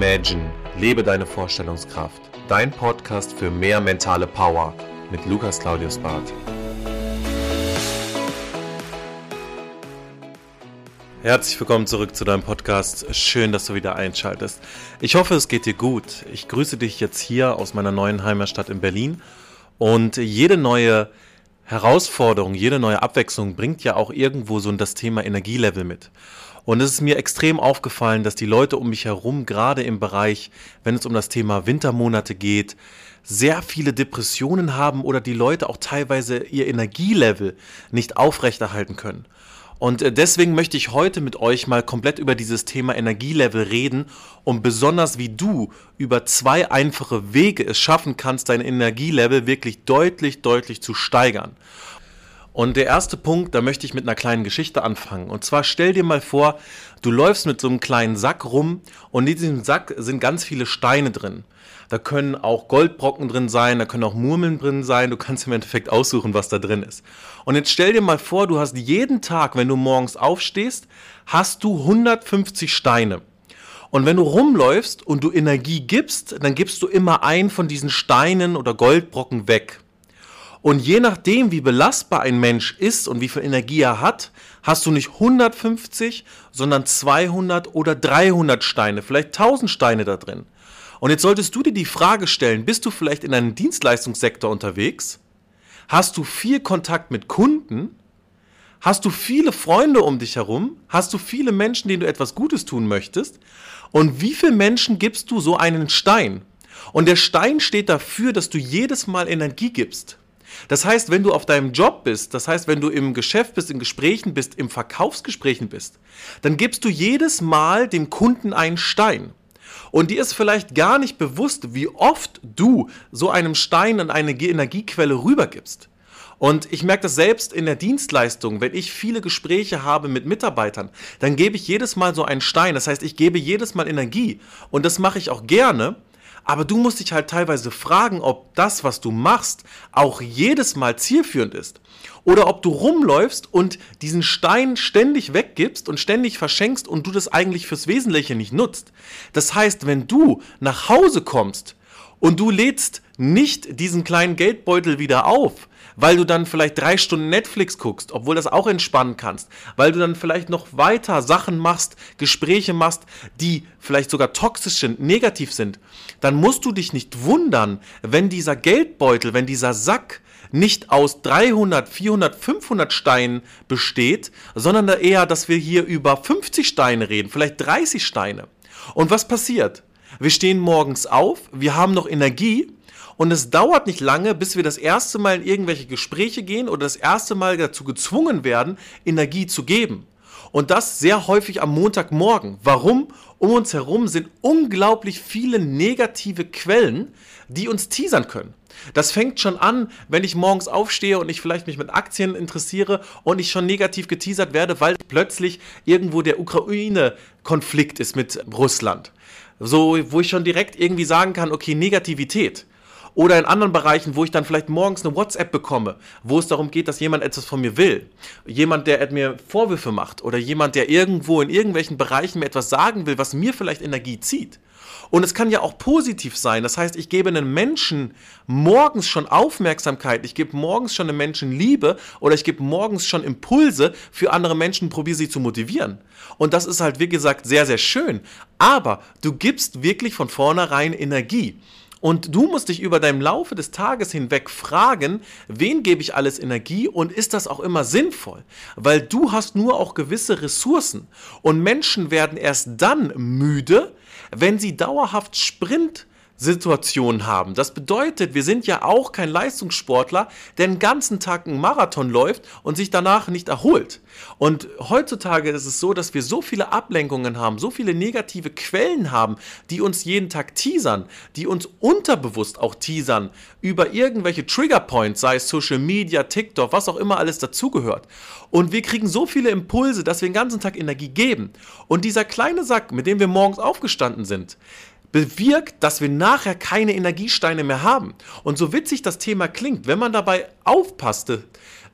Imagine, lebe deine Vorstellungskraft. Dein Podcast für mehr mentale Power mit Lukas Claudius Barth. Herzlich willkommen zurück zu deinem Podcast. Schön, dass du wieder einschaltest. Ich hoffe, es geht dir gut. Ich grüße dich jetzt hier aus meiner neuen Heimatstadt in Berlin. Und jede neue Herausforderung, jede neue Abwechslung bringt ja auch irgendwo so das Thema Energielevel mit. Und es ist mir extrem aufgefallen, dass die Leute um mich herum, gerade im Bereich, wenn es um das Thema Wintermonate geht, sehr viele Depressionen haben oder die Leute auch teilweise ihr Energielevel nicht aufrechterhalten können. Und äh, deswegen möchte ich heute mit euch mal komplett über dieses Thema Energielevel reden und besonders wie du über zwei einfache Wege es schaffen kannst, dein Energielevel wirklich deutlich, deutlich zu steigern. Und der erste Punkt, da möchte ich mit einer kleinen Geschichte anfangen. Und zwar stell dir mal vor, du läufst mit so einem kleinen Sack rum und in diesem Sack sind ganz viele Steine drin. Da können auch Goldbrocken drin sein, da können auch Murmeln drin sein. Du kannst im Endeffekt aussuchen, was da drin ist. Und jetzt stell dir mal vor, du hast jeden Tag, wenn du morgens aufstehst, hast du 150 Steine. Und wenn du rumläufst und du Energie gibst, dann gibst du immer einen von diesen Steinen oder Goldbrocken weg. Und je nachdem, wie belastbar ein Mensch ist und wie viel Energie er hat, hast du nicht 150, sondern 200 oder 300 Steine, vielleicht 1000 Steine da drin. Und jetzt solltest du dir die Frage stellen, bist du vielleicht in einem Dienstleistungssektor unterwegs? Hast du viel Kontakt mit Kunden? Hast du viele Freunde um dich herum? Hast du viele Menschen, denen du etwas Gutes tun möchtest? Und wie viele Menschen gibst du so einen Stein? Und der Stein steht dafür, dass du jedes Mal Energie gibst. Das heißt, wenn du auf deinem Job bist, das heißt, wenn du im Geschäft bist, in Gesprächen bist, im Verkaufsgesprächen bist, dann gibst du jedes Mal dem Kunden einen Stein. Und dir ist vielleicht gar nicht bewusst, wie oft du so einem Stein an eine Energiequelle rübergibst. Und ich merke das selbst in der Dienstleistung, wenn ich viele Gespräche habe mit Mitarbeitern, dann gebe ich jedes Mal so einen Stein. Das heißt, ich gebe jedes Mal Energie. Und das mache ich auch gerne, aber du musst dich halt teilweise fragen, ob das, was du machst, auch jedes Mal zielführend ist. Oder ob du rumläufst und diesen Stein ständig weggibst und ständig verschenkst und du das eigentlich fürs Wesentliche nicht nutzt. Das heißt, wenn du nach Hause kommst und du lädst nicht diesen kleinen Geldbeutel wieder auf, weil du dann vielleicht drei Stunden Netflix guckst, obwohl das auch entspannen kannst, weil du dann vielleicht noch weiter Sachen machst, Gespräche machst, die vielleicht sogar toxisch sind, negativ sind, dann musst du dich nicht wundern, wenn dieser Geldbeutel, wenn dieser Sack nicht aus 300, 400, 500 Steinen besteht, sondern eher, dass wir hier über 50 Steine reden, vielleicht 30 Steine. Und was passiert? Wir stehen morgens auf, wir haben noch Energie und es dauert nicht lange, bis wir das erste Mal in irgendwelche Gespräche gehen oder das erste Mal dazu gezwungen werden, Energie zu geben. Und das sehr häufig am Montagmorgen. Warum? Um uns herum sind unglaublich viele negative Quellen, die uns teasern können. Das fängt schon an, wenn ich morgens aufstehe und ich vielleicht mich mit Aktien interessiere und ich schon negativ geteasert werde, weil plötzlich irgendwo der Ukraine-Konflikt ist mit Russland. So, wo ich schon direkt irgendwie sagen kann, okay, Negativität. Oder in anderen Bereichen, wo ich dann vielleicht morgens eine WhatsApp bekomme, wo es darum geht, dass jemand etwas von mir will. Jemand, der mir Vorwürfe macht oder jemand, der irgendwo in irgendwelchen Bereichen mir etwas sagen will, was mir vielleicht Energie zieht. Und es kann ja auch positiv sein. Das heißt, ich gebe einem Menschen morgens schon Aufmerksamkeit, ich gebe morgens schon einem Menschen Liebe oder ich gebe morgens schon Impulse für andere Menschen, probiere sie zu motivieren. Und das ist halt, wie gesagt, sehr, sehr schön. Aber du gibst wirklich von vornherein Energie. Und du musst dich über deinem Laufe des Tages hinweg fragen, wen gebe ich alles Energie und ist das auch immer sinnvoll? Weil du hast nur auch gewisse Ressourcen. Und Menschen werden erst dann müde, wenn sie dauerhaft Sprint Situation haben. Das bedeutet, wir sind ja auch kein Leistungssportler, der den ganzen Tag einen Marathon läuft und sich danach nicht erholt. Und heutzutage ist es so, dass wir so viele Ablenkungen haben, so viele negative Quellen haben, die uns jeden Tag teasern, die uns unterbewusst auch teasern über irgendwelche Triggerpoints, sei es Social Media, TikTok, was auch immer alles dazugehört. Und wir kriegen so viele Impulse, dass wir den ganzen Tag Energie geben. Und dieser kleine Sack, mit dem wir morgens aufgestanden sind, bewirkt, dass wir nachher keine Energiesteine mehr haben. Und so witzig das Thema klingt, wenn man dabei aufpasste,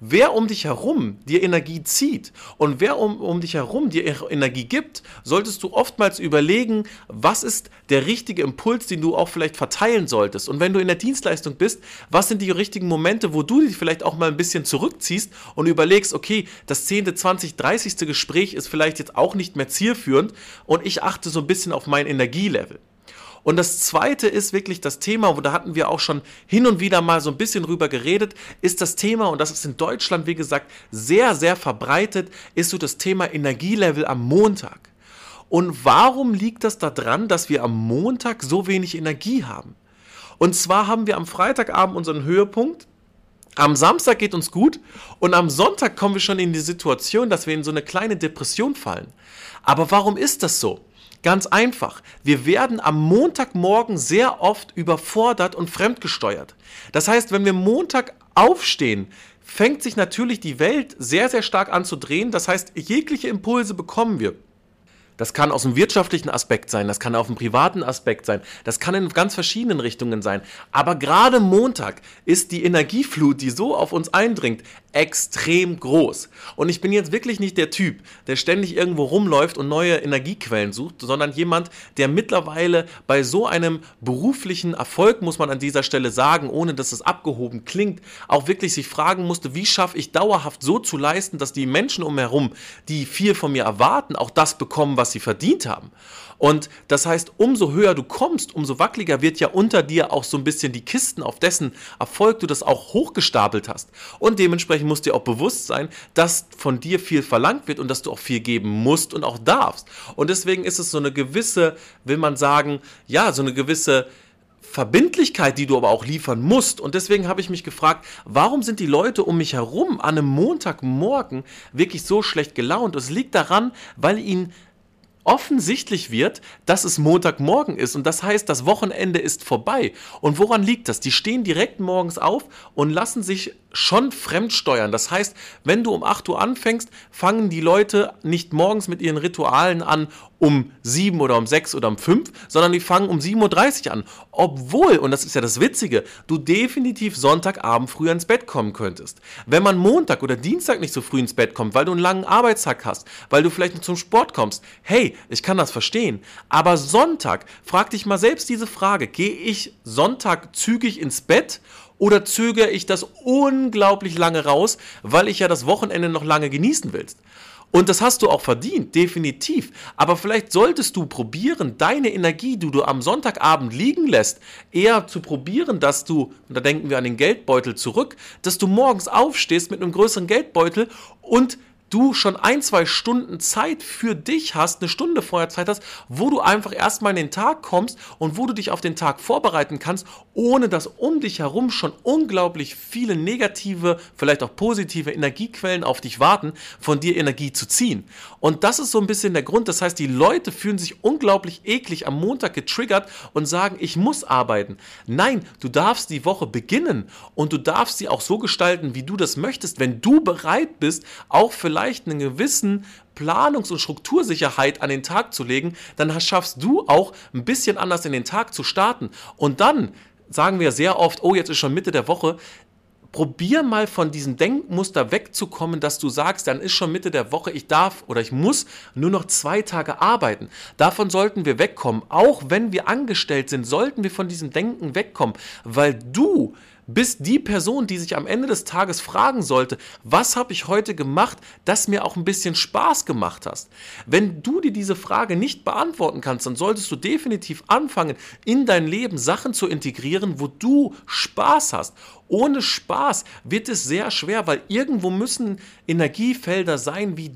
wer um dich herum dir Energie zieht und wer um, um dich herum dir Energie gibt, solltest du oftmals überlegen, was ist der richtige Impuls, den du auch vielleicht verteilen solltest. Und wenn du in der Dienstleistung bist, was sind die richtigen Momente, wo du dich vielleicht auch mal ein bisschen zurückziehst und überlegst, okay, das 10., 20., 30. Gespräch ist vielleicht jetzt auch nicht mehr zielführend und ich achte so ein bisschen auf mein Energielevel. Und das zweite ist wirklich das Thema, wo da hatten wir auch schon hin und wieder mal so ein bisschen drüber geredet, ist das Thema, und das ist in Deutschland, wie gesagt, sehr, sehr verbreitet, ist so das Thema Energielevel am Montag. Und warum liegt das daran, dass wir am Montag so wenig Energie haben? Und zwar haben wir am Freitagabend unseren Höhepunkt. Am Samstag geht uns gut und am Sonntag kommen wir schon in die Situation, dass wir in so eine kleine Depression fallen. Aber warum ist das so? Ganz einfach. Wir werden am Montagmorgen sehr oft überfordert und fremdgesteuert. Das heißt, wenn wir Montag aufstehen, fängt sich natürlich die Welt sehr, sehr stark an zu drehen. Das heißt, jegliche Impulse bekommen wir. Das kann aus dem wirtschaftlichen Aspekt sein, das kann auf dem privaten Aspekt sein, das kann in ganz verschiedenen Richtungen sein. Aber gerade Montag ist die Energieflut, die so auf uns eindringt, extrem groß. Und ich bin jetzt wirklich nicht der Typ, der ständig irgendwo rumläuft und neue Energiequellen sucht, sondern jemand, der mittlerweile bei so einem beruflichen Erfolg, muss man an dieser Stelle sagen, ohne dass es abgehoben klingt, auch wirklich sich fragen musste, wie schaffe ich dauerhaft so zu leisten, dass die Menschen umherum, die viel von mir erwarten, auch das bekommen, was sie verdient haben. Und das heißt, umso höher du kommst, umso wackeliger wird ja unter dir auch so ein bisschen die Kisten, auf dessen Erfolg du das auch hochgestapelt hast. Und dementsprechend musst dir auch bewusst sein, dass von dir viel verlangt wird und dass du auch viel geben musst und auch darfst. Und deswegen ist es so eine gewisse, will man sagen, ja, so eine gewisse Verbindlichkeit, die du aber auch liefern musst. Und deswegen habe ich mich gefragt, warum sind die Leute um mich herum an einem Montagmorgen wirklich so schlecht gelaunt? Es liegt daran, weil ihnen offensichtlich wird, dass es Montagmorgen ist und das heißt, das Wochenende ist vorbei. Und woran liegt das? Die stehen direkt morgens auf und lassen sich schon fremdsteuern. Das heißt, wenn du um 8 Uhr anfängst, fangen die Leute nicht morgens mit ihren Ritualen an um 7 oder um 6 oder um 5, sondern die fangen um 7.30 Uhr an. Obwohl, und das ist ja das Witzige, du definitiv Sonntagabend früher ins Bett kommen könntest. Wenn man Montag oder Dienstag nicht so früh ins Bett kommt, weil du einen langen Arbeitstag hast, weil du vielleicht nicht zum Sport kommst, hey, ich kann das verstehen. Aber Sonntag, frag dich mal selbst diese Frage, gehe ich Sonntag zügig ins Bett oder zögere ich das unglaublich lange raus, weil ich ja das Wochenende noch lange genießen willst? Und das hast du auch verdient, definitiv. Aber vielleicht solltest du probieren, deine Energie, die du am Sonntagabend liegen lässt, eher zu probieren, dass du, und da denken wir an den Geldbeutel zurück, dass du morgens aufstehst mit einem größeren Geldbeutel und du schon ein, zwei Stunden Zeit für dich hast, eine Stunde vorher Zeit hast, wo du einfach erstmal in den Tag kommst und wo du dich auf den Tag vorbereiten kannst, ohne dass um dich herum schon unglaublich viele negative, vielleicht auch positive Energiequellen auf dich warten, von dir Energie zu ziehen. Und das ist so ein bisschen der Grund. Das heißt, die Leute fühlen sich unglaublich eklig am Montag getriggert und sagen, ich muss arbeiten. Nein, du darfst die Woche beginnen und du darfst sie auch so gestalten, wie du das möchtest, wenn du bereit bist, auch vielleicht vielleicht einen gewissen Planungs- und Struktursicherheit an den Tag zu legen, dann schaffst du auch ein bisschen anders in den Tag zu starten. Und dann sagen wir sehr oft, oh, jetzt ist schon Mitte der Woche. Probier mal von diesem Denkmuster wegzukommen, dass du sagst, dann ist schon Mitte der Woche, ich darf oder ich muss nur noch zwei Tage arbeiten. Davon sollten wir wegkommen. Auch wenn wir angestellt sind, sollten wir von diesem Denken wegkommen, weil du bist die Person, die sich am Ende des Tages fragen sollte, was habe ich heute gemacht, das mir auch ein bisschen Spaß gemacht hast. Wenn du dir diese Frage nicht beantworten kannst, dann solltest du definitiv anfangen, in dein Leben Sachen zu integrieren, wo du Spaß hast. Ohne Spaß wird es sehr schwer, weil irgendwo müssen Energiefelder sein, wie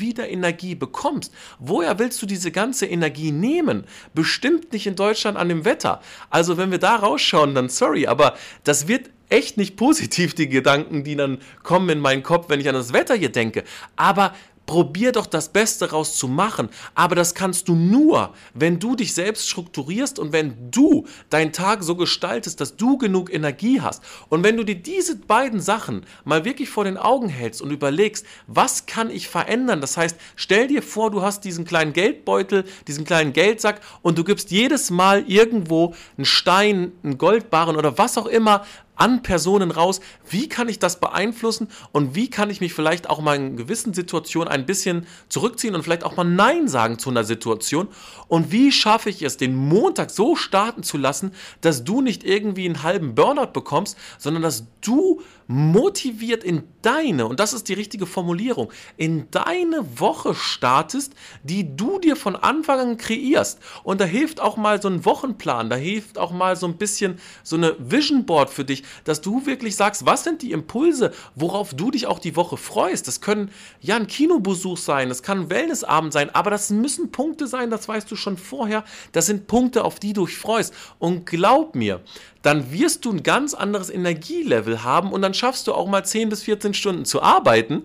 wieder Energie bekommst. Woher willst du diese ganze Energie nehmen? Bestimmt nicht in Deutschland an dem Wetter. Also wenn wir da rausschauen, dann sorry, aber das wird echt nicht positiv, die Gedanken, die dann kommen in meinen Kopf, wenn ich an das Wetter hier denke. Aber probier doch das Beste raus zu machen. Aber das kannst du nur, wenn du dich selbst strukturierst und wenn du deinen Tag so gestaltest, dass du genug Energie hast. Und wenn du dir diese beiden Sachen mal wirklich vor den Augen hältst und überlegst, was kann ich verändern? Das heißt, stell dir vor, du hast diesen kleinen Geldbeutel, diesen kleinen Geldsack und du gibst jedes Mal irgendwo einen Stein, einen Goldbarren oder was auch immer an Personen raus, wie kann ich das beeinflussen und wie kann ich mich vielleicht auch mal in gewissen Situationen ein bisschen zurückziehen und vielleicht auch mal Nein sagen zu einer Situation und wie schaffe ich es, den Montag so starten zu lassen, dass du nicht irgendwie einen halben Burnout bekommst, sondern dass du motiviert in deine, und das ist die richtige Formulierung, in deine Woche startest, die du dir von Anfang an kreierst. Und da hilft auch mal so ein Wochenplan, da hilft auch mal so ein bisschen so eine Vision Board für dich, dass du wirklich sagst, was sind die Impulse, worauf du dich auch die Woche freust. Das können ja ein Kinobesuch sein, das kann ein Wellnessabend sein, aber das müssen Punkte sein, das weißt du schon vorher. Das sind Punkte, auf die du dich freust. Und glaub mir, dann wirst du ein ganz anderes Energielevel haben und dann schaffst du auch mal 10 bis 14 Stunden zu arbeiten,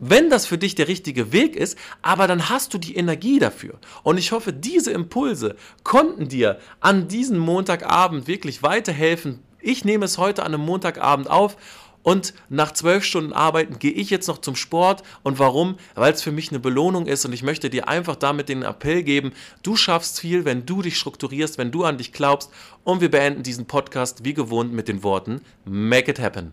wenn das für dich der richtige Weg ist, aber dann hast du die Energie dafür. Und ich hoffe, diese Impulse konnten dir an diesem Montagabend wirklich weiterhelfen. Ich nehme es heute an einem Montagabend auf und nach zwölf Stunden Arbeiten gehe ich jetzt noch zum Sport. Und warum? Weil es für mich eine Belohnung ist und ich möchte dir einfach damit den Appell geben, du schaffst viel, wenn du dich strukturierst, wenn du an dich glaubst. Und wir beenden diesen Podcast wie gewohnt mit den Worten Make it happen.